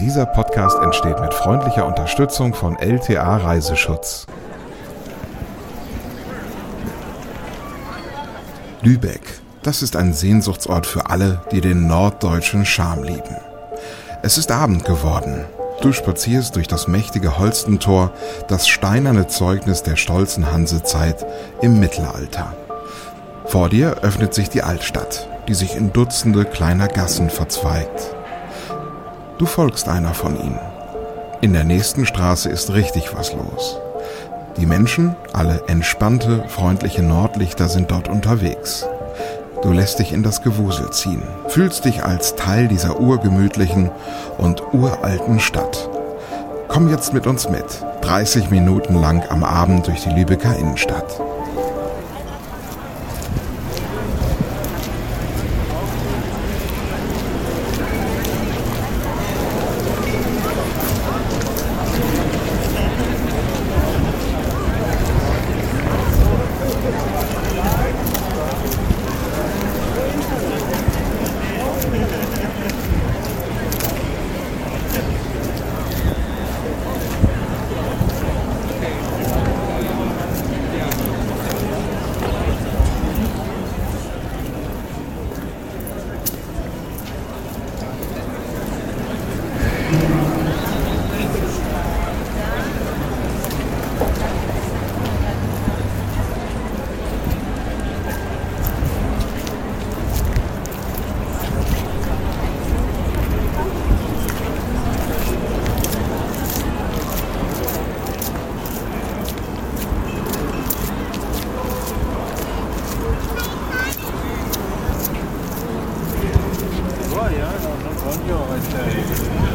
Dieser Podcast entsteht mit freundlicher Unterstützung von LTA Reiseschutz. Lübeck, das ist ein Sehnsuchtsort für alle, die den norddeutschen Charme lieben. Es ist Abend geworden. Du spazierst durch das mächtige Holstentor, das steinerne Zeugnis der stolzen Hansezeit im Mittelalter. Vor dir öffnet sich die Altstadt, die sich in Dutzende kleiner Gassen verzweigt. Du folgst einer von ihnen. In der nächsten Straße ist richtig was los. Die Menschen, alle entspannte, freundliche Nordlichter sind dort unterwegs. Du lässt dich in das Gewusel ziehen, fühlst dich als Teil dieser urgemütlichen und uralten Stadt. Komm jetzt mit uns mit, 30 Minuten lang am Abend durch die Lübecker Innenstadt. Eh, no, no, no voglio essere...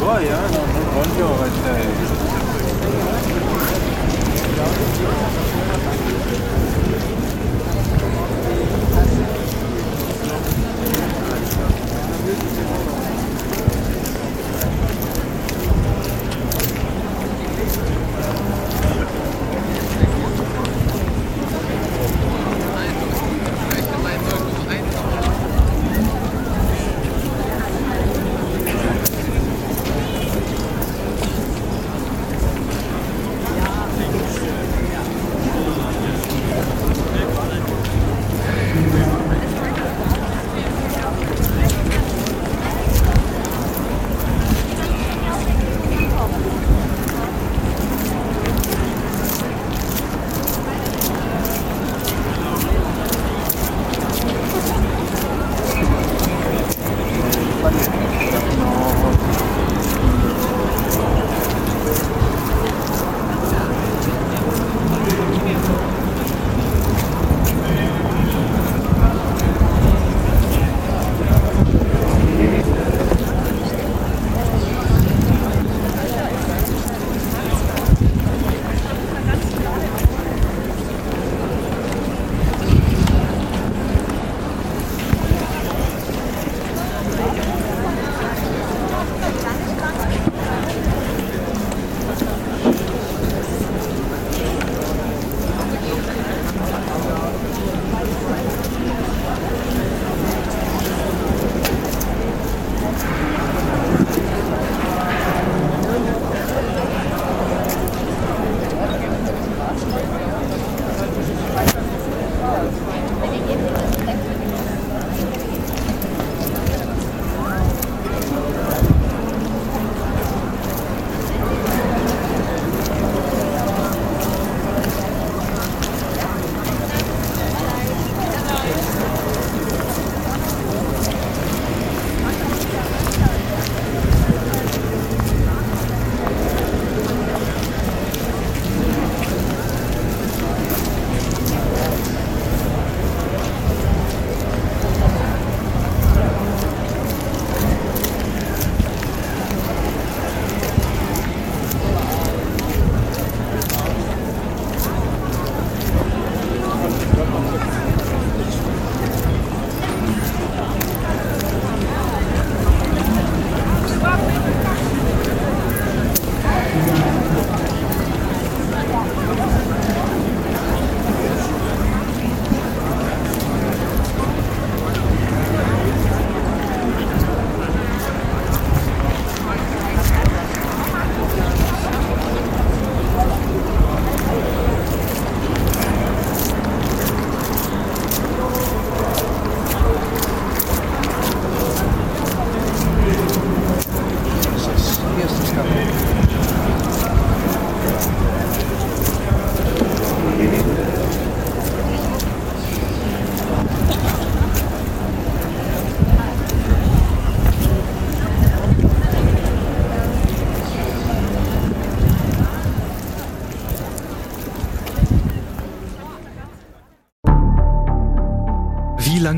Boah, ja, dann wollen wir heute. Thank 어.